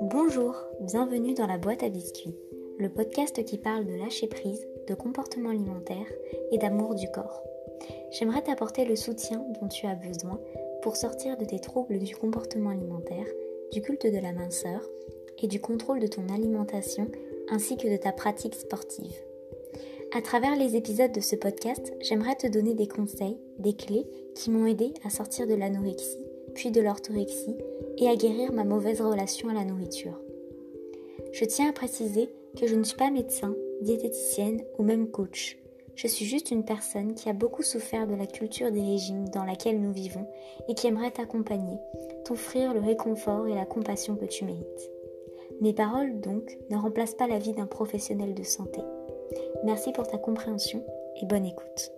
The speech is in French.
Bonjour, bienvenue dans la boîte à biscuits, le podcast qui parle de lâcher prise, de comportement alimentaire et d'amour du corps. J'aimerais t'apporter le soutien dont tu as besoin pour sortir de tes troubles du comportement alimentaire, du culte de la minceur et du contrôle de ton alimentation ainsi que de ta pratique sportive. À travers les épisodes de ce podcast, j'aimerais te donner des conseils, des clés qui m'ont aidé à sortir de l'anorexie, puis de l'orthorexie et à guérir ma mauvaise relation à la nourriture. Je tiens à préciser que je ne suis pas médecin, diététicienne ou même coach. Je suis juste une personne qui a beaucoup souffert de la culture des régimes dans laquelle nous vivons et qui aimerait t'accompagner, t'offrir le réconfort et la compassion que tu mérites. Mes paroles, donc, ne remplacent pas la vie d'un professionnel de santé. Merci pour ta compréhension et bonne écoute.